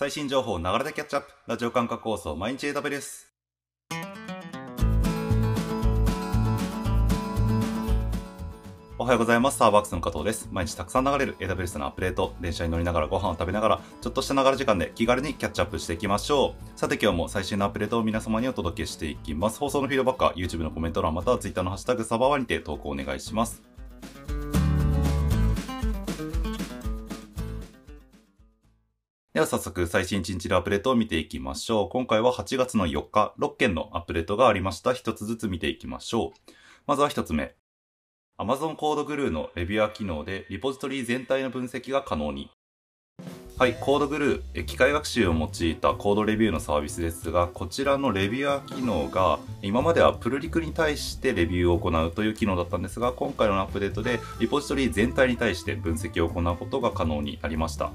最新情報をながらでキャッチアップ。ラジオ感覚放送毎日 AW です。おはようございます。スターバックスの加藤です。毎日たくさん流れる AWS のアップデート、電車に乗りながらご飯を食べながら、ちょっとしたながら時間で気軽にキャッチアップしていきましょう。さて今日も最新のアップデートを皆様にお届けしていきます。放送のフィードバックは YouTube のコメント欄または Twitter のハッシュタグサバワにて投稿お願いします。では早速最新1日のアップデートを見ていきましょう。今回は8月の4日、6件のアップデートがありました。一つずつ見ていきましょう。まずは一つ目。Amazon コードグルーのレビュアー機能でリポジトリ全体の分析が可能に。はい、コードグルー、機械学習を用いたコードレビューのサービスですが、こちらのレビュアー機能が、今まではプルリクに対してレビューを行うという機能だったんですが、今回のアップデートでリポジトリ全体に対して分析を行うことが可能になりました。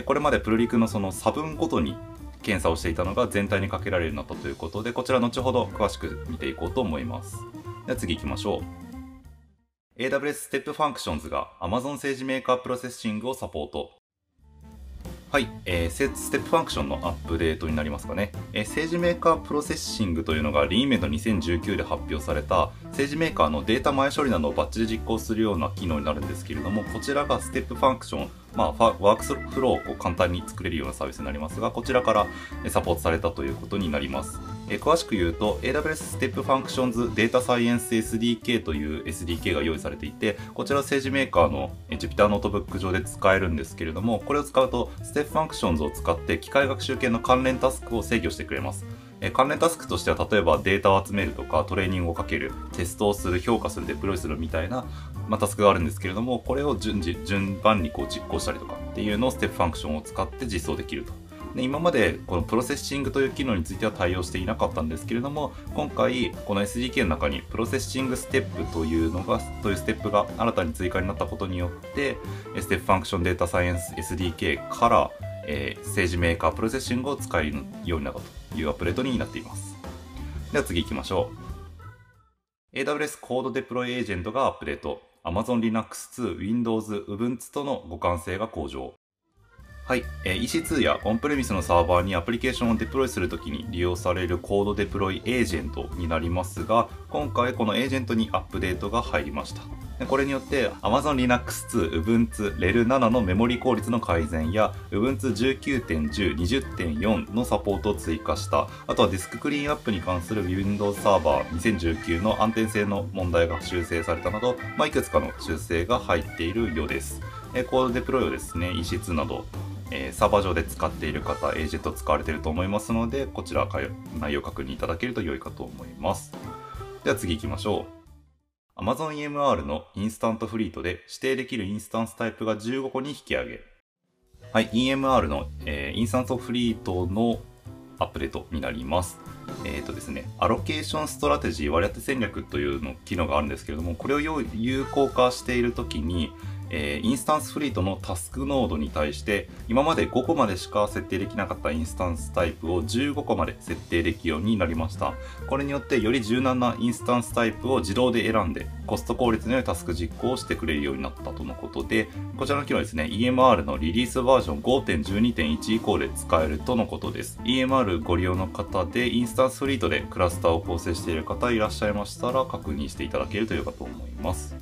これまでプルリクのその差分ごとに検査をしていたのが全体にかけられるようになったということで、こちら後ほど詳しく見ていこうと思います。では次行きましょう。AWS Step Functions が Amazon SageMaker Processing をサポート。はい、えー、 Step Function のアップデートになりますかね。えー、 SageMaker Processing というのが re:Invent 2019で発表された SageMaker のデータ前処理などをバッチで実行するような機能になるんですけれども、こちらが Step Function、まあ、ワークフローを簡単に作れるようなサービスになりますが、こちらからサポートされたということになります。え詳しく言うと、AWS Step Functions Data Science SDK という SDK が用意されていて、こちら政治メーカーの Jupyter ノートブック上で使えるんですけれども、これを使うと、 Step Functions を使って機械学習系の関連タスクを制御してくれます。え関連タスクとしては例えばデータを集めるとかトレーニングをかけるテストをする評価するデプロイするみたいな、まあ、タスクがあるんですけれどもこれを順次順番にこう実行したりとかっていうのを Step Function を使って実装できるとで今までこの Processing という機能については対応していなかったんですけれども今回この SDK の中に Processing Step というのがというステップが新たに追加になったことによってステップファンクションデータサイエンス SDK からえー、 SageMaker Processing を使えるようになったというアップデートになっています。では次行きましょう。AWS CodeDeploy エージェントがアップデート。Amazon Linux 2、Windows、Ubuntu との互換性が向上。はい、えー、EC2 やオンプレミスのサーバーにアプリケーションをデプロイするときに利用されるコードデプロイエージェントになりますが、今回このエージェントにアップデートが入りました。これによって Amazon Linux 2、Ubuntu、REL7 のメモリ効率の改善や Ubuntu 19.10、20.4のサポートを追加した。あとはディスククリーンアップに関する Windows サーバー2019の安定性の問題が修正されたなど、まあ、いくつかの修正が入っているようです。CodeDeploy をですね EC2 などえー、サーバー上で使っている方、エージェント使われていると思いますので、こちら内容確認いただけると良いかと思います。では次行きましょう。Amazon EMR のインスタンスフリートで指定できるインスタンスタイプが15個に引き上げ。はい、EMR の、えー、インスタンスフリートのアップデートになります。えっ、ー、とですね、 Allocation Strategy 割り当て戦略というの機能があるんですけれども、これを有効化しているときに、えー、インスタンスフリートのタスクノードに対して今まで5個までしか設定できなかったインスタンスタイプを15個まで設定できるようになりました。これによってより柔軟なインスタンスタイプを自動で選んでコスト効率の良いタスク実行をしてくれるようになったとのことでこちらの機能ですね EMR のリリースバージョン5.12.1以降で使えるとのことです。EMR ご利用の方でインスタンスフリートでクラスターを構成している方いらっしゃいましたら確認していただけると良いかと思います。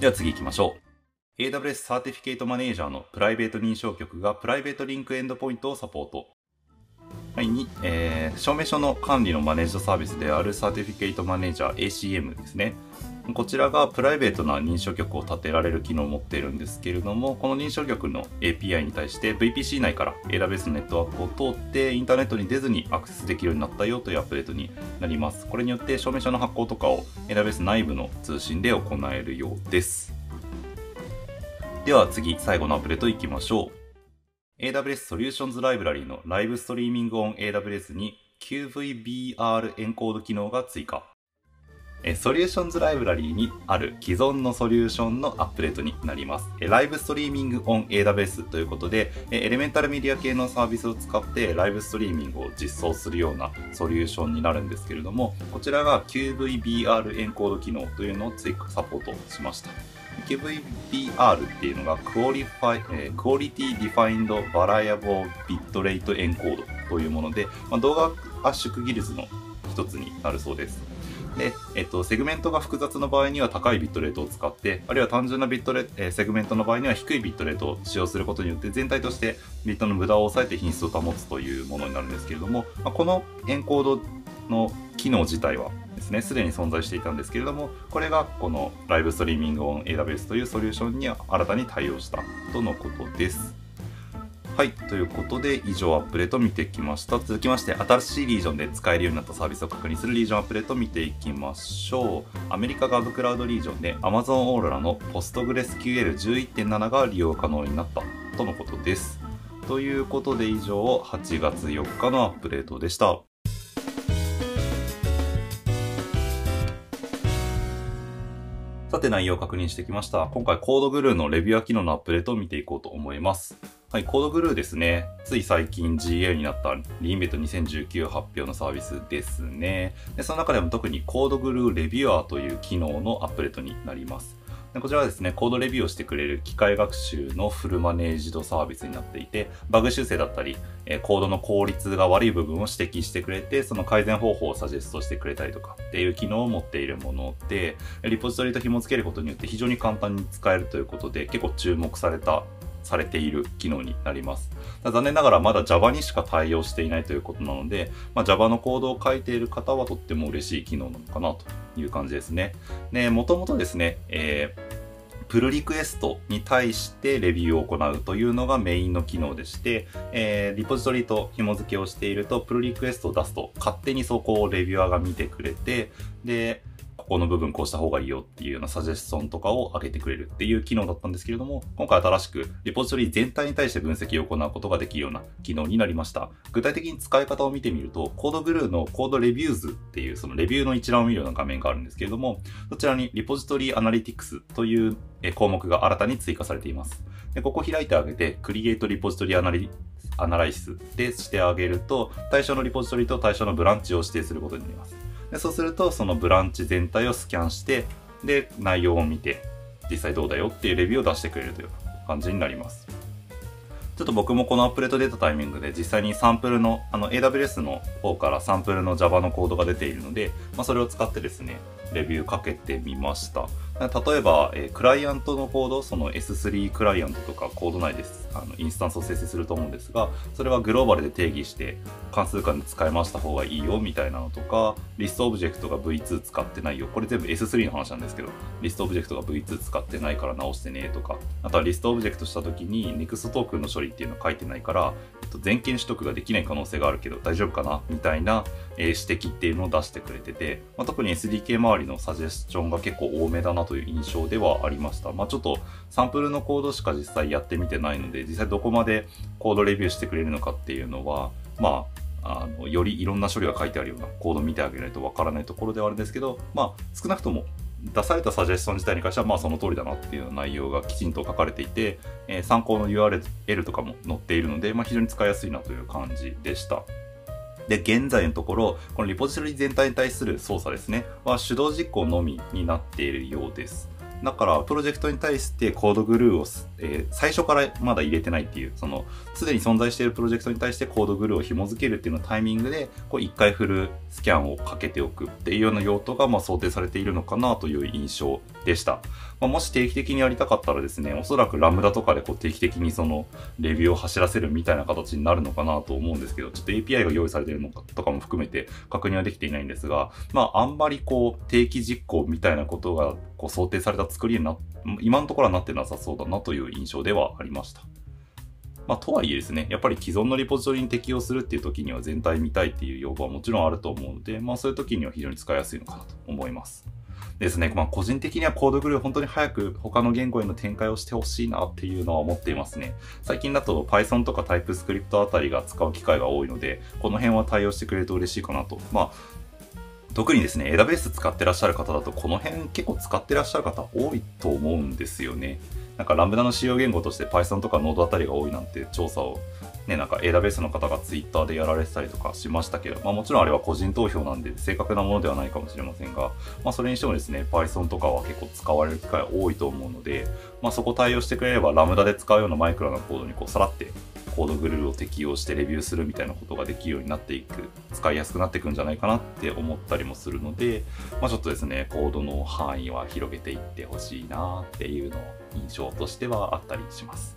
では次行きましょう。AWS サーティフィケートマネージャーのプライベート認証局が PrivateLink エンドポイントをサポート。はい、に、えー、証明書の管理のマネージドサービスであるサーティフィケートマネージャー ACM ですね。こちらがプライベートな認証局を立てられる機能を持っているんですけれども、この認証局の API に対して VPC 内から AWS のネットワークを通ってインターネットに出ずにアクセスできるようになったよというアップデートになります。これによって証明書の発行とかを AWS 内部の通信で行えるようです。では次、最後のアップデートいきましょう。AWS Solutions Library のライブストリーミングオン AWS に QVBR エンコード機能が追加。ソリューションズライブラリーにある既存のソリューションのアップデートになります。ライブストリーミングオン AWS ということで、エレメンタルメディア系のサービスを使ってライブストリーミングを実装するようなソリューションになるんですけれども、こちらが QVBR エンコード機能というのを追加サポートしました。QVBR っていうのが Qualify、えー、 Quality Defined Variable Bitrate エンコードというもので、まあ、動画圧縮技術の一つになるそうです。で、えっと、セグメントが複雑な場合には高いビットレートを使って、あるいは単純なビットレ、え、セグメントの場合には低いビットレートを使用することによって全体としてビットの無駄を抑えて品質を保つというものになるんですけれども、まあ、このエンコードの機能自体はですね、すでに存在していたんですけれども、これがこのライブストリーミングオン AWS というソリューションに新たに対応したとのことです。はい。ということで、以上アップデート見てきました。続きまして、新しいリージョンで使えるようになったサービスを確認するリージョンアップデート見ていきましょう。アメリカガブクラウドリージョンで Amazon Aurora の PostgreSQL11.7 が利用可能になったとのことです。ということで、以上、8月4日のアップデートでした。て内容を確認してきました。今回コードグルーのレビュア機能のアップデートを見ていこうと思います。はい、コードグルーですね。つい最近 GA になったリンベット2019発表のサービスですね。でその中でも特にコードグルーレビュアーという機能のアップデートになります。こちらはですね、コードレビューをしてくれる機械学習のフルマネージドサービスになっていて、バグ修正だったり、コードの効率が悪い部分を指摘してくれて、その改善方法をサジェストしてくれたりとかっていう機能を持っているもので、リポジトリと紐付けることによって非常に簡単に使えるということで、結構注目されたされている機能になります。残念ながらまだ Java にしか対応していないということなので、まあ、Java のコードを書いている方はとっても嬉しい機能なのかなという感じですね。で、もともとですね、えープルリクエストに対してレビューを行うというのがメインの機能でして、えー、リポジトリと紐付けをしていると、プルリクエストを出すと勝手にそこをレビュアーが見てくれて、で、この部分こうした方がいいよっていうようなサジェスションとかを上げてくれるっていう機能だったんですけれども、今回新しくリポジトリ全体に対して分析を行うことができるような機能になりました。具体的に使い方を見てみると、 CodeGuru の Code Reviews っていうそのレビューの一覧を見るような画面があるんですけれども、そちらに Repository Analytics という項目が新たに追加されています。でここ開いてあげて、 Create Repository Analy Analyze でしてあげると、対象のリポジトリと対象のブランチを指定することになります。でそうするとそのブランチ全体をスキャンしてで内容を見て実際どうだよっていうレビューを出してくれるという感じになります。ちょっと僕もこのアップデート出たタイミングで実際にサンプルのあの AWS の方からサンプルの Java のコードが出ているので、まあ、それを使ってですねレビューかけてみました。例えば、えー、クライアントのコード、その S3 クライアントとかコード内です。あの、インスタンスを生成すると思うんですが、それはグローバルで定義して、関数間で使い回した方がいいよ、みたいなのとか、リストオブジェクトが V2 使ってないよ。これ全部 S3 の話なんですけど、ListObjects が V2 使ってないから直してね、とか、あとは ListObjects した時に NEXT トークンの処理っていうの書いてないから、えっと、全件取得ができない可能性があるけど大丈夫かなみたいな、えー、指摘っていうのを出してくれてて、まあ、特に SDK 周りのサジェスチョンが結構多めだなとという印象ではありました。まあ、ちょっとサンプルのコードしか実際やってみてないので、実際どこまでコードレビューしてくれるのかっていうのは、まあ、あのよりいろんな処理が書いてあるようなコードを見てあげないとわからないところではあるんですけど、まあ、少なくとも出されたサジェスション自体に関してはまあその通りだなっていう内容がきちんと書かれていて、えー、参考の URL とかも載っているので、まあ、非常に使いやすいなという感じでした。で、現在のところ、このリポジトリ全体に対する操作ですね、は手動実行のみになっているようです。だから、プロジェクトに対してコードグルーを、えー、最初からまだ入れてないっていう、その、すでに存在しているプロジェクトに対してコードグルーを紐付けるっていうのタイミングで、こう一回フルスキャンをかけておくっていうような用途が、まあ、想定されているのかなという印象でした。まあ、もし定期的にやりたかったらですね、おそらくラムダとかでこう定期的にその、レビューを走らせるみたいな形になるのかなと思うんですけど、ちょっと API が用意されているのかとかも含めて確認はできていないんですが、まあ、あんまりこう、定期実行みたいなことがこう想定された作りにな、今のところはなってなさそうだなという印象ではありました。まあ、とはいえですね、やっぱり既存のリポジトリに適用するっていう時には全体見たいっていう要望はもちろんあると思うので、まあそういう時には非常に使いやすいのかなと思います。ですね、まあ個人的にはコードグルー本当に早く他の言語への展開をしてほしいなっていうのは思っていますね。最近だと Python とか TypeScript あたりが使う機会が多いので、この辺は対応してくれると嬉しいかなと。まあ特にですね、AWS 使ってらっしゃる方だと、この辺結構使ってらっしゃる方多いと思うんですよね。なんかラムダの使用言語として Python とか Node あたりが多いなんて調査をね、なんか AWS の方が Twitter でやられてたりとかしましたけど、まあもちろんあれは個人投票なんで正確なものではないかもしれませんが、まあそれにしてもですね、Python とかは結構使われる機会多いと思うので、まあそこ対応してくれればラムダで使うようなマイクロなコードにこうさらってコードグルーを適用してレビューするみたいなことができるようになっていく、使いやすくなっていくんじゃないかなって思ったりもするので、まあちょっとですね、コードの範囲は広げていってほしいなっていうの印象としてはあったりします。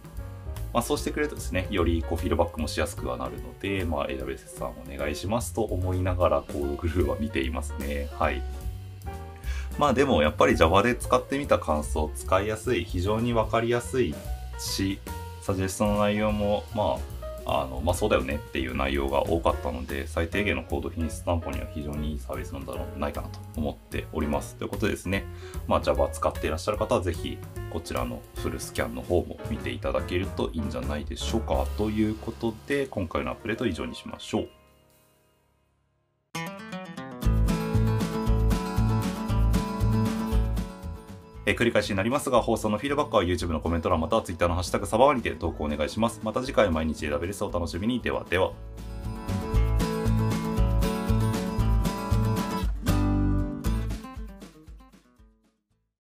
まあ、そうしてくれるとですね、よりこうフィードバックもしやすくはなるので、まあ、AWS さんお願いしますと思いながらコードグルーは見ていますね。はい。まあでもやっぱり Java で使ってみた感想、使いやすい、非常にわかりやすいし、サジェストの内容も、まあ、あの、まあ、そうだよねっていう内容が多かったので、最低限のコード品質担保には非常にいいサービスなんだろうないかなと思っております。ということでですね、まあ、Java 使っていらっしゃる方はぜひ、こちらのフルスキャンの方も見ていただけるといいんじゃないでしょうか。ということで、今回のアップデート以上にしましょう。えー、繰り返しになりますが、放送のフィードバックは YouTube のコメント欄または Twitter のハッシュタグサバワニで投稿お願いします。また次回毎日選べるをお楽しみに。ではでは。